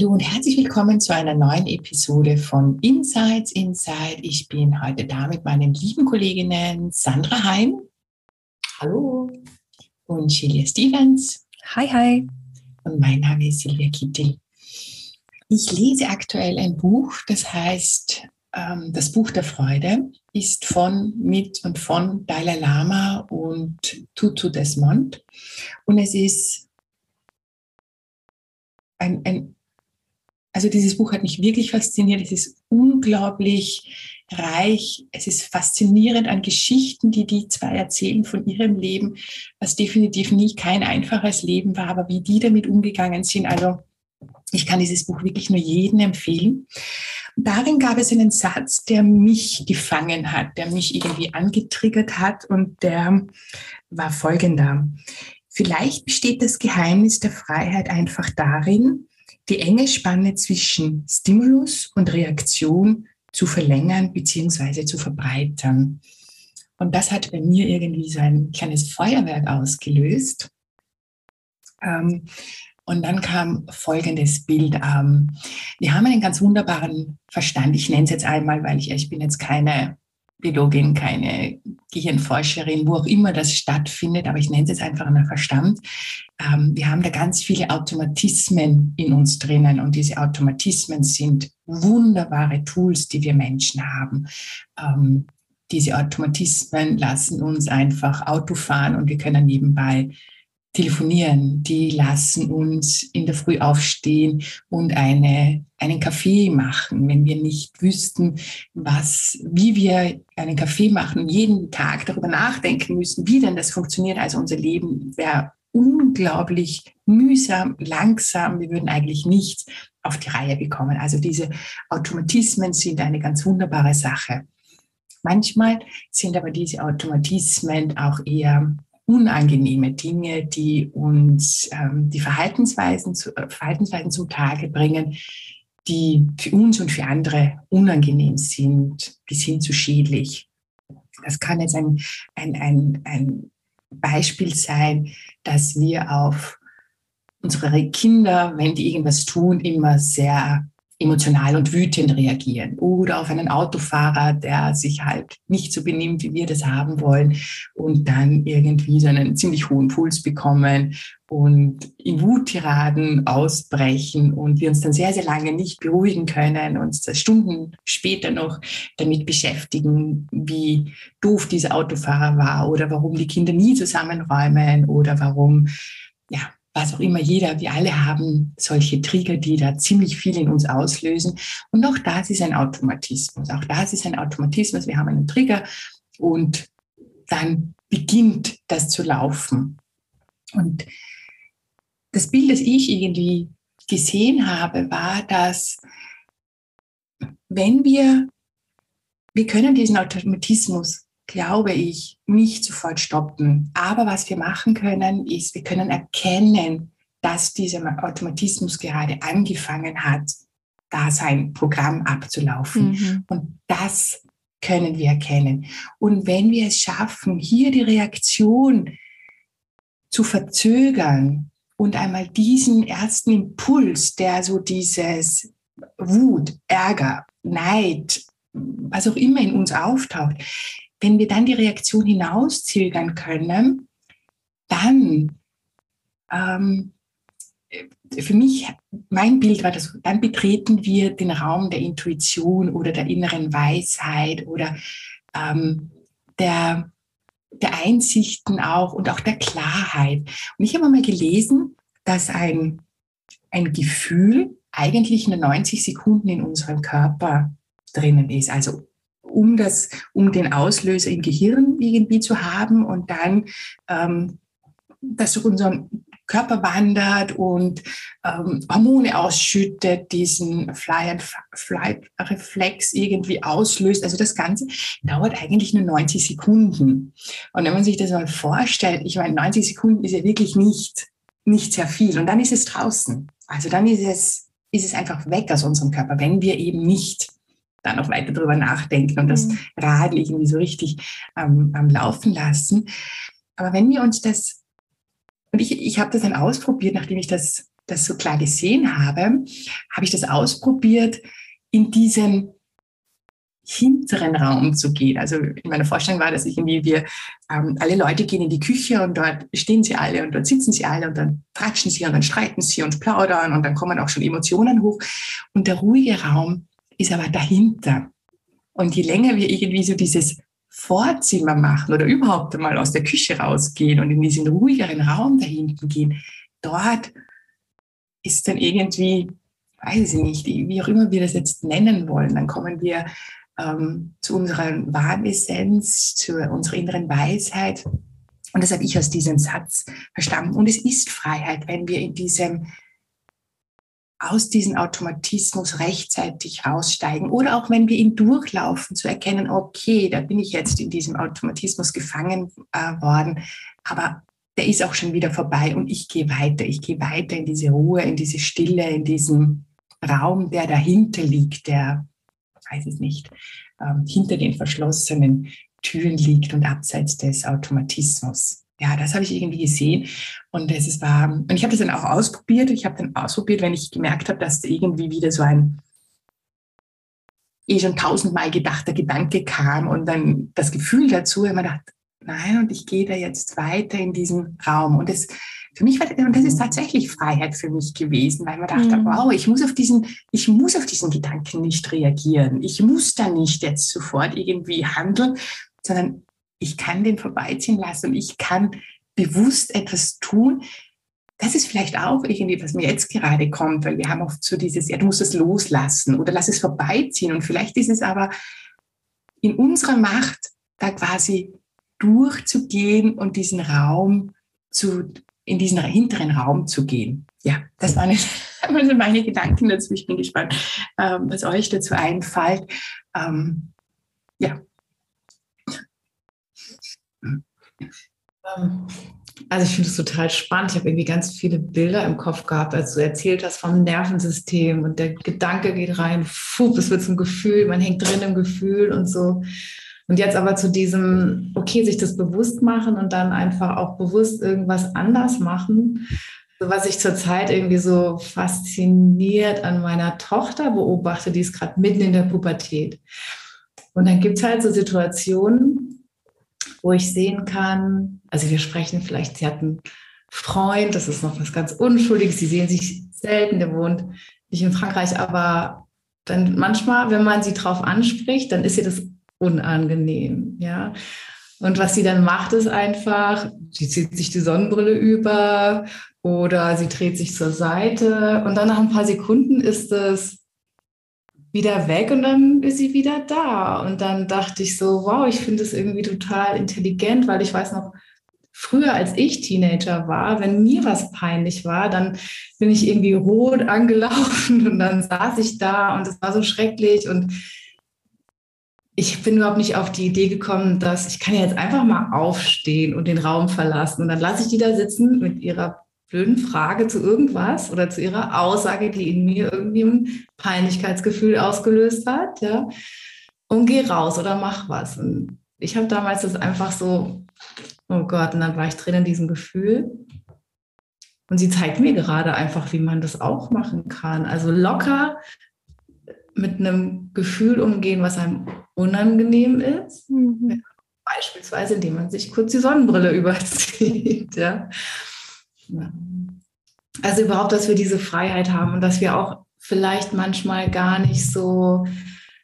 Hallo und herzlich willkommen zu einer neuen Episode von Insights Inside. Ich bin heute da mit meinen lieben Kolleginnen Sandra Heim. Hallo. Und Julia Stevens. Hi, hi. Und mein Name ist Silvia Kittel. Ich lese aktuell ein Buch, das heißt ähm, Das Buch der Freude, ist von, mit und von Dalai Lama und Tutu Desmond. Und es ist ein, ein also dieses Buch hat mich wirklich fasziniert. Es ist unglaublich reich. Es ist faszinierend an Geschichten, die die zwei erzählen von ihrem Leben, was definitiv nie kein einfaches Leben war, aber wie die damit umgegangen sind. Also ich kann dieses Buch wirklich nur jedem empfehlen. Darin gab es einen Satz, der mich gefangen hat, der mich irgendwie angetriggert hat und der war folgender. Vielleicht besteht das Geheimnis der Freiheit einfach darin, die enge Spanne zwischen Stimulus und Reaktion zu verlängern bzw. zu verbreitern. Und das hat bei mir irgendwie so ein kleines Feuerwerk ausgelöst. Ähm, und dann kam folgendes Bild. Ähm, wir haben einen ganz wunderbaren Verstand. Ich nenne es jetzt einmal, weil ich, ich bin jetzt keine Biologin, keine Gehirnforscherin, wo auch immer das stattfindet, aber ich nenne es jetzt einfach einen Verstand. Ähm, wir haben da ganz viele Automatismen in uns drinnen und diese Automatismen sind wunderbare Tools, die wir Menschen haben. Ähm, diese Automatismen lassen uns einfach Auto fahren und wir können nebenbei telefonieren, die lassen uns in der Früh aufstehen und eine, einen Kaffee machen. Wenn wir nicht wüssten, was, wie wir einen Kaffee machen, jeden Tag darüber nachdenken müssen, wie denn das funktioniert. Also unser Leben wäre unglaublich mühsam, langsam. Wir würden eigentlich nichts auf die Reihe bekommen. Also diese Automatismen sind eine ganz wunderbare Sache. Manchmal sind aber diese Automatismen auch eher unangenehme Dinge, die uns ähm, die Verhaltensweisen, zu, äh, Verhaltensweisen zum Tage bringen, die für uns und für andere unangenehm sind, bis hin zu schädlich. Das kann jetzt ein, ein, ein, ein Beispiel sein, dass wir auf unsere Kinder, wenn die irgendwas tun, immer sehr emotional und wütend reagieren. Oder auf einen Autofahrer, der sich halt nicht so benimmt, wie wir das haben wollen und dann irgendwie so einen ziemlich hohen Puls bekommen und in Wuttiraden ausbrechen und wir uns dann sehr, sehr lange nicht beruhigen können, uns Stunden später noch damit beschäftigen, wie doof dieser Autofahrer war oder warum die Kinder nie zusammenräumen oder warum ja, was auch immer jeder, wir alle haben solche Trigger, die da ziemlich viel in uns auslösen. Und auch das ist ein Automatismus. Auch das ist ein Automatismus. Wir haben einen Trigger und dann beginnt das zu laufen. Und das Bild, das ich irgendwie gesehen habe, war, dass wenn wir, wir können diesen Automatismus glaube ich, nicht sofort stoppen. Aber was wir machen können, ist, wir können erkennen, dass dieser Automatismus gerade angefangen hat, da sein Programm abzulaufen. Mhm. Und das können wir erkennen. Und wenn wir es schaffen, hier die Reaktion zu verzögern und einmal diesen ersten Impuls, der so dieses Wut, Ärger, Neid, was auch immer in uns auftaucht, wenn wir dann die Reaktion hinauszögern können, dann ähm, für mich, mein Bild war das, dann betreten wir den Raum der Intuition oder der inneren Weisheit oder ähm, der, der Einsichten auch und auch der Klarheit. Und ich habe mal gelesen, dass ein, ein Gefühl eigentlich nur 90 Sekunden in unserem Körper drinnen ist. Also um, das, um den Auslöser im Gehirn irgendwie zu haben und dann ähm, das durch unseren Körper wandert und ähm, Hormone ausschüttet, diesen Fly-and-Flight-Reflex irgendwie auslöst. Also das Ganze dauert eigentlich nur 90 Sekunden. Und wenn man sich das mal vorstellt, ich meine, 90 Sekunden ist ja wirklich nicht, nicht sehr viel. Und dann ist es draußen. Also dann ist es, ist es einfach weg aus unserem Körper, wenn wir eben nicht dann noch weiter drüber nachdenken und das mhm. Rad irgendwie so richtig ähm, am Laufen lassen. Aber wenn wir uns das, und ich, ich habe das dann ausprobiert, nachdem ich das, das so klar gesehen habe, habe ich das ausprobiert, in diesen hinteren Raum zu gehen. Also in meiner Vorstellung war das irgendwie, wir ähm, alle Leute gehen in die Küche und dort stehen sie alle und dort sitzen sie alle und dann tratschen sie und dann streiten sie und plaudern und dann kommen auch schon Emotionen hoch. Und der ruhige Raum ist aber dahinter. Und je länger wir irgendwie so dieses Vorzimmer machen oder überhaupt einmal aus der Küche rausgehen und in diesen ruhigeren Raum dahinten gehen, dort ist dann irgendwie, weiß ich nicht, wie auch immer wir das jetzt nennen wollen, dann kommen wir ähm, zu unserer Wahressenz, zu unserer inneren Weisheit. Und das habe ich aus diesem Satz verstanden. Und es ist Freiheit, wenn wir in diesem aus diesem Automatismus rechtzeitig raussteigen oder auch wenn wir ihn durchlaufen, zu erkennen, okay, da bin ich jetzt in diesem Automatismus gefangen äh, worden, aber der ist auch schon wieder vorbei und ich gehe weiter, ich gehe weiter in diese Ruhe, in diese Stille, in diesen Raum, der dahinter liegt, der, weiß es nicht, ähm, hinter den verschlossenen Türen liegt und abseits des Automatismus ja, das habe ich irgendwie gesehen. Und es war, und ich habe das dann auch ausprobiert. Ich habe dann ausprobiert, wenn ich gemerkt habe, dass irgendwie wieder so ein eh schon tausendmal gedachter Gedanke kam und dann das Gefühl dazu, immer dachte, nein, und ich gehe da jetzt weiter in diesen Raum. Und das für mich war, und das ist tatsächlich Freiheit für mich gewesen, weil man dachte, mhm. wow, ich muss auf diesen, ich muss auf diesen Gedanken nicht reagieren. Ich muss da nicht jetzt sofort irgendwie handeln, sondern ich kann den vorbeiziehen lassen ich kann bewusst etwas tun. Das ist vielleicht auch irgendwie, was mir jetzt gerade kommt, weil wir haben oft so dieses, ja, du musst es loslassen oder lass es vorbeiziehen. Und vielleicht ist es aber in unserer Macht, da quasi durchzugehen und diesen Raum zu, in diesen hinteren Raum zu gehen. Ja, das waren also meine Gedanken dazu. Ich bin gespannt, ähm, was euch dazu einfällt. Ähm, ja. Ähm, also ich finde es total spannend. Ich habe irgendwie ganz viele Bilder im Kopf gehabt, als du erzählt hast vom Nervensystem und der Gedanke geht rein, fuh, es wird zum Gefühl, man hängt drin im Gefühl und so. Und jetzt aber zu diesem, okay, sich das bewusst machen und dann einfach auch bewusst irgendwas anders machen. Was ich zurzeit irgendwie so fasziniert an meiner Tochter beobachte, die ist gerade mitten in der Pubertät. Und dann gibt es halt so Situationen, wo ich sehen kann, also wir sprechen vielleicht, sie hat einen Freund, das ist noch was ganz Unschuldiges, sie sehen sich selten, der wohnt nicht in Frankreich, aber dann manchmal, wenn man sie drauf anspricht, dann ist ihr das unangenehm, ja. Und was sie dann macht, ist einfach, sie zieht sich die Sonnenbrille über oder sie dreht sich zur Seite. Und dann nach ein paar Sekunden ist es wieder weg und dann ist sie wieder da. Und dann dachte ich so, wow, ich finde es irgendwie total intelligent, weil ich weiß noch, früher als ich Teenager war, wenn mir was peinlich war, dann bin ich irgendwie rot angelaufen und dann saß ich da und es war so schrecklich und ich bin überhaupt nicht auf die Idee gekommen, dass ich kann ja jetzt einfach mal aufstehen und den Raum verlassen und dann lasse ich die da sitzen mit ihrer blöden Frage zu irgendwas oder zu ihrer Aussage, die in mir irgendwie ein Peinlichkeitsgefühl ausgelöst hat, ja, und geh raus oder mach was. Und ich habe damals das einfach so, oh Gott, und dann war ich drin in diesem Gefühl. Und sie zeigt mir gerade einfach, wie man das auch machen kann. Also locker mit einem Gefühl umgehen, was einem unangenehm ist. Mhm. Beispielsweise, indem man sich kurz die Sonnenbrille überzieht. Ja. Also überhaupt, dass wir diese Freiheit haben und dass wir auch vielleicht manchmal gar nicht so,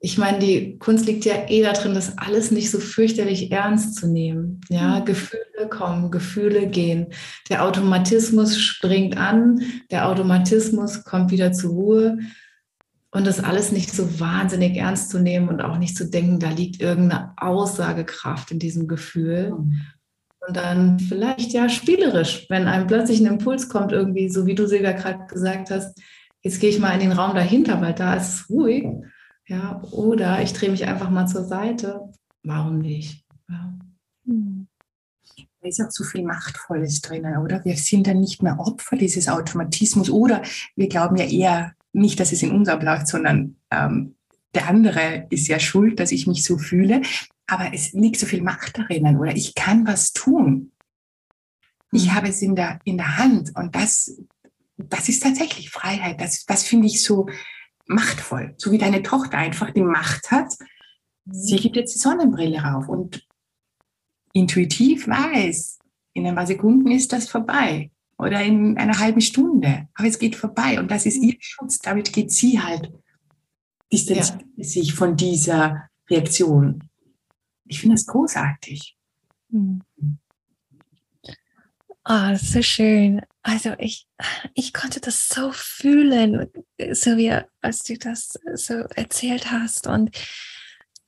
ich meine, die Kunst liegt ja eh darin, das alles nicht so fürchterlich ernst zu nehmen. Ja, mhm. Gefühle kommen, Gefühle gehen. Der Automatismus springt an, der Automatismus kommt wieder zur Ruhe. Und das alles nicht so wahnsinnig ernst zu nehmen und auch nicht zu denken, da liegt irgendeine Aussagekraft in diesem Gefühl. Mhm. Und dann vielleicht ja spielerisch, wenn einem plötzlich ein Impuls kommt, irgendwie, so wie du Silvia gerade gesagt hast, jetzt gehe ich mal in den Raum dahinter, weil da ist es ruhig. Ja, oder ich drehe mich einfach mal zur Seite. Warum nicht? Ja. Da ist auch so viel Machtvolles drin, oder? Wir sind dann nicht mehr Opfer dieses Automatismus oder wir glauben ja eher nicht, dass es in uns abläuft, sondern ähm, der andere ist ja schuld, dass ich mich so fühle. Aber es liegt so viel Macht darin, oder? Ich kann was tun. Ich mhm. habe es in der, in der Hand und das, das ist tatsächlich Freiheit. Das, das finde ich so machtvoll. So wie deine Tochter einfach die Macht hat. Sie gibt jetzt die Sonnenbrille rauf und intuitiv weiß, in ein paar Sekunden ist das vorbei oder in einer halben Stunde. Aber es geht vorbei und das ist mhm. ihr Schutz. Damit geht sie halt, distanziert ja. sich von dieser Reaktion. Ich finde das großartig. Mhm. Ah, oh, so schön. Also ich, ich konnte das so fühlen, so wie als du das so erzählt hast. Und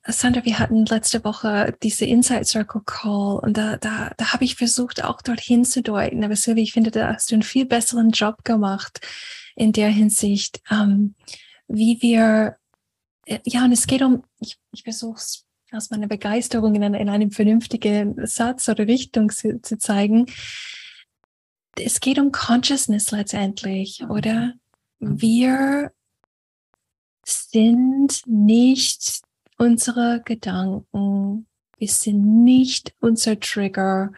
Sandra, wir hatten letzte Woche diese Insight Circle Call und da, da, da habe ich versucht, auch dorthin zu deuten. Aber Silvia, ich finde, da hast du einen viel besseren Job gemacht in der Hinsicht, ähm, wie wir, ja, und es geht um, ich, ich versuche es aus meiner Begeisterung in, einer, in einem vernünftigen Satz oder Richtung zu, zu zeigen es geht um Consciousness letztendlich, mhm. oder? Mhm. Wir sind nicht unsere Gedanken, wir sind nicht unser Trigger,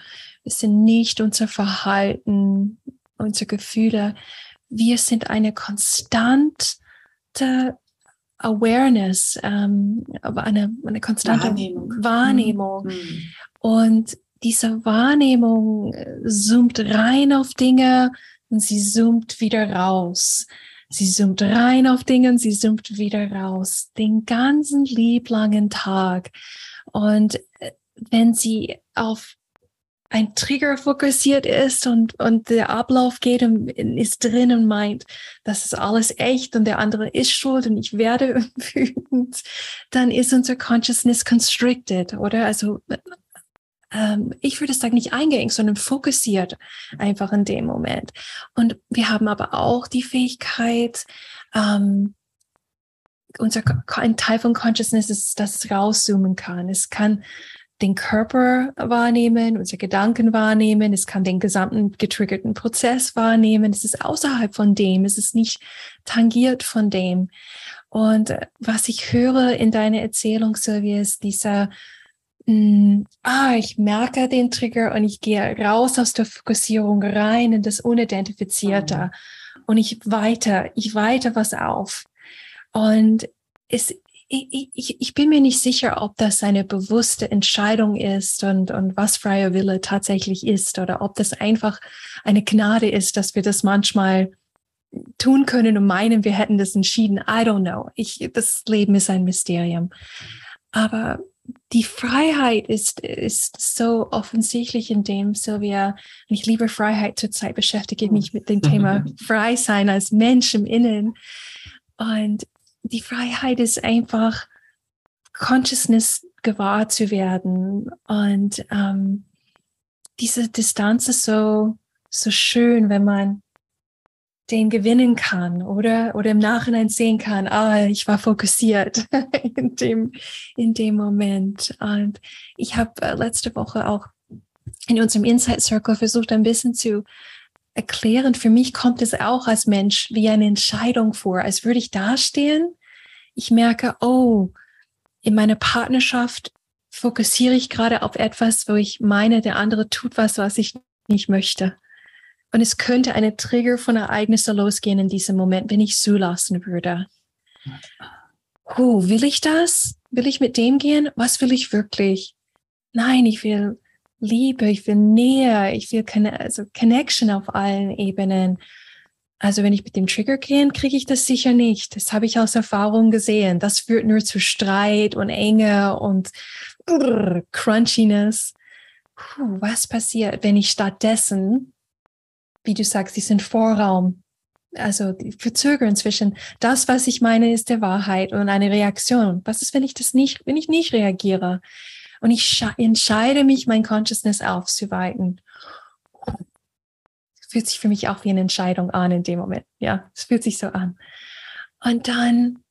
wir sind nicht unser Verhalten, unsere Gefühle. Wir sind eine konstante Awareness, ähm, eine, eine konstante Wahrnehmung. Wahrnehmung. Mhm. Und diese Wahrnehmung äh, zoomt rein auf Dinge und sie zoomt wieder raus. Sie zoomt rein auf Dinge und sie zoomt wieder raus. Den ganzen lieblangen Tag. Und äh, wenn sie auf ein Trigger fokussiert ist und, und der Ablauf geht und ist drin und meint, das ist alles echt und der andere ist schuld und ich werde wütend, dann ist unser Consciousness constricted, oder? Also ähm, ich würde sagen, nicht eingeengt, sondern fokussiert einfach in dem Moment. Und wir haben aber auch die Fähigkeit, ähm, unser, ein Teil von Consciousness ist, dass es rauszoomen kann. Es kann den Körper wahrnehmen, unsere Gedanken wahrnehmen, es kann den gesamten getriggerten Prozess wahrnehmen. Es ist außerhalb von dem, es ist nicht tangiert von dem. Und äh, was ich höre in deiner Erzählung, Sylvia, ist dieser mh, mm, ah, ich merke den Trigger und ich gehe raus aus der Fokussierung rein in das Unidentifizierte mhm. und ich weiter, ich weiter was auf. Und es, ich, ich, ich bin mir nicht sicher, ob das eine bewusste Entscheidung ist und, und was freier Wille tatsächlich ist oder ob das einfach eine Gnade ist, dass wir das manchmal tun können und meinen, wir hätten das entschieden. I don't know. Ich, das Leben ist ein Mysterium. Aber die Freiheit ist, ist so offensichtlich in dem, Sylvia, und ich liebe Freiheit zurzeit, beschäftige mich mit dem Thema Frei sein als Mensch im Innen. Und die Freiheit ist einfach, Consciousness gewahr zu werden. Und ähm, diese Distanz ist so, so schön, wenn man den gewinnen kann oder, oder im Nachhinein sehen kann, ah, ich war fokussiert in dem, in dem Moment. Und ich habe äh, letzte Woche auch in unserem Insight Circle versucht, ein bisschen zu erklären. Für mich kommt es auch als Mensch wie eine Entscheidung vor, als würde ich dastehen. Ich merke, oh, in meiner Partnerschaft fokussiere ich gerade auf etwas, wo ich meine, der andere tut was, was ich nicht möchte. Und es könnte eine Trigger von Ereignissen losgehen in diesem Moment, wenn ich zulassen würde. Oh, will ich das? Will ich mit dem gehen? Was will ich wirklich? Nein, ich will Liebe, ich will Nähe, ich will also Connection auf allen Ebenen. Also wenn ich mit dem Trigger gehe, kriege ich das sicher nicht. Das habe ich aus Erfahrung gesehen. Das führt nur zu Streit und Enge und brrr, Crunchiness. Puh, was passiert, wenn ich stattdessen wie du sagst, diesen Vorraum, also die Verzögern zwischen das, was ich meine, ist der Wahrheit und eine Reaktion. Was ist, wenn ich das nicht, wenn ich nicht reagiere? Und ich entscheide mich, mein Consciousness aufzuweiten. Fühlt sich für mich auch wie eine Entscheidung an in dem Moment. Ja, es fühlt sich so an. Und dann,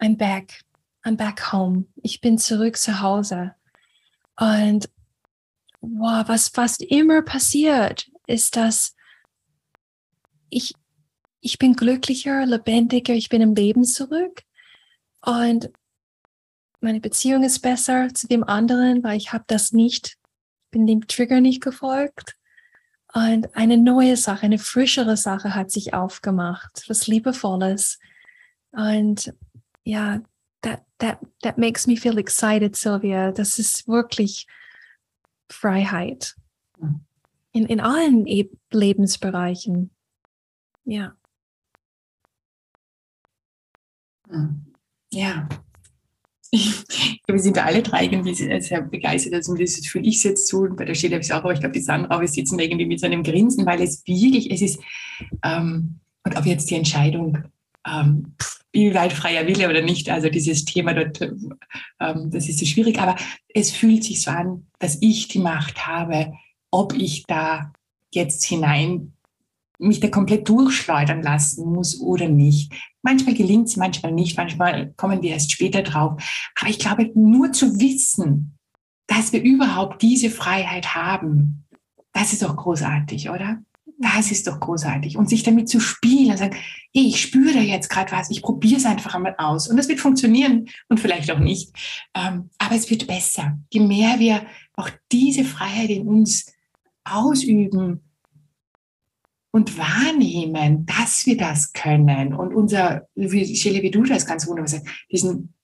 I'm back. I'm back home. Ich bin zurück zu Hause. Und wow, was fast immer passiert, ist, dass ich, ich bin glücklicher, lebendiger, ich bin im Leben zurück. Und meine Beziehung ist besser zu dem anderen, weil ich habe das nicht, bin dem Trigger nicht gefolgt. Und eine neue Sache, eine frischere Sache hat sich aufgemacht, was Liebevolles. Und ja, that, that, that makes me feel excited, Sylvia. Das ist wirklich Freiheit. In, in allen e Lebensbereichen. Ja. Ja, ich glaube, wir sind alle drei irgendwie sehr begeistert. Also das fühle ich jetzt. Und bei der Stelle habe ich es auch, aber ich glaube, die Sandra, wir sitzen irgendwie mit so einem Grinsen, weil es wirklich, es ist, ähm, und ob jetzt die Entscheidung, ähm, wie weit freier Wille oder nicht, also dieses Thema dort, ähm, das ist so schwierig, aber es fühlt sich so an, dass ich die Macht habe, ob ich da jetzt hinein mich da komplett durchschleudern lassen muss oder nicht. Manchmal gelingt es, manchmal nicht, manchmal kommen wir erst später drauf. Aber ich glaube, nur zu wissen, dass wir überhaupt diese Freiheit haben, das ist doch großartig, oder? Das ist doch großartig. Und sich damit zu spielen und sagen, hey, ich spüre da jetzt gerade was, ich probiere es einfach einmal aus. Und es wird funktionieren und vielleicht auch nicht. Ähm, aber es wird besser. Je mehr wir auch diese Freiheit in uns ausüben, und wahrnehmen, dass wir das können und unser, wie Shelley, wie du das ganz wunderbar sagst, diesen,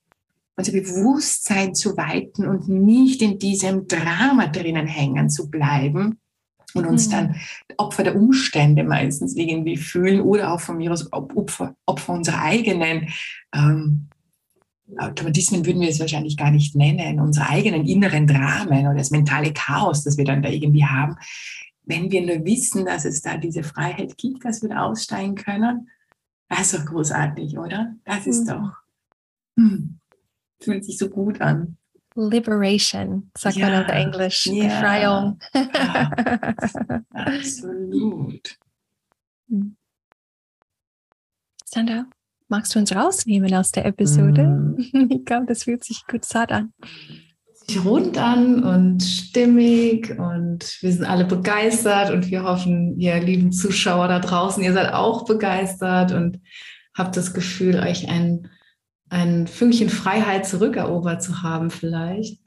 unser Bewusstsein zu weiten und nicht in diesem Drama drinnen hängen zu bleiben und uns mhm. dann Opfer der Umstände meistens irgendwie fühlen oder auch von mir aus Opfer, Opfer unserer eigenen ähm, Automatismen würden wir es wahrscheinlich gar nicht nennen, unsere eigenen inneren Dramen oder das mentale Chaos, das wir dann da irgendwie haben, wenn wir nur wissen, dass es da diese Freiheit gibt, dass wir da aussteigen können, das ist doch großartig, oder? Das ist mhm. doch, hm, fühlt sich so gut an. Liberation, sagt ja. man auf Englisch. Ja. Befreiung. Ja. Absolut. Hm. Sandra, magst du uns rausnehmen aus der Episode? Mm. Ich glaube, das fühlt sich gut zart an sich rund an und stimmig und wir sind alle begeistert und wir hoffen, ihr lieben Zuschauer da draußen, ihr seid auch begeistert und habt das Gefühl, euch ein, ein Fünkchen Freiheit zurückerobert zu haben vielleicht.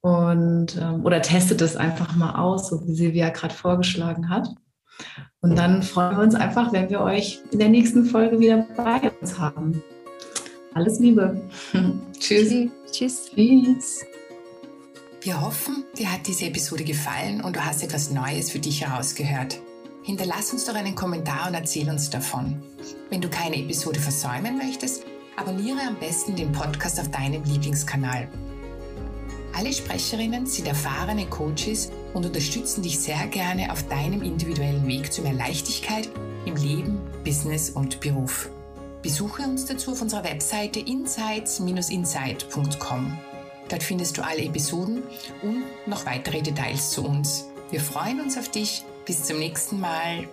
Und, ähm, oder testet es einfach mal aus, so wie Silvia gerade vorgeschlagen hat. Und dann freuen wir uns einfach, wenn wir euch in der nächsten Folge wieder bei uns haben. Alles Liebe. Tschüss. Tschüss. Tschüss. Wir hoffen, dir hat diese Episode gefallen und du hast etwas Neues für dich herausgehört. Hinterlass uns doch einen Kommentar und erzähl uns davon. Wenn du keine Episode versäumen möchtest, abonniere am besten den Podcast auf deinem Lieblingskanal. Alle Sprecherinnen sind erfahrene Coaches und unterstützen dich sehr gerne auf deinem individuellen Weg zu mehr Leichtigkeit im Leben, Business und Beruf. Besuche uns dazu auf unserer Webseite insights-insight.com. Dort findest du alle Episoden und noch weitere Details zu uns. Wir freuen uns auf dich. Bis zum nächsten Mal.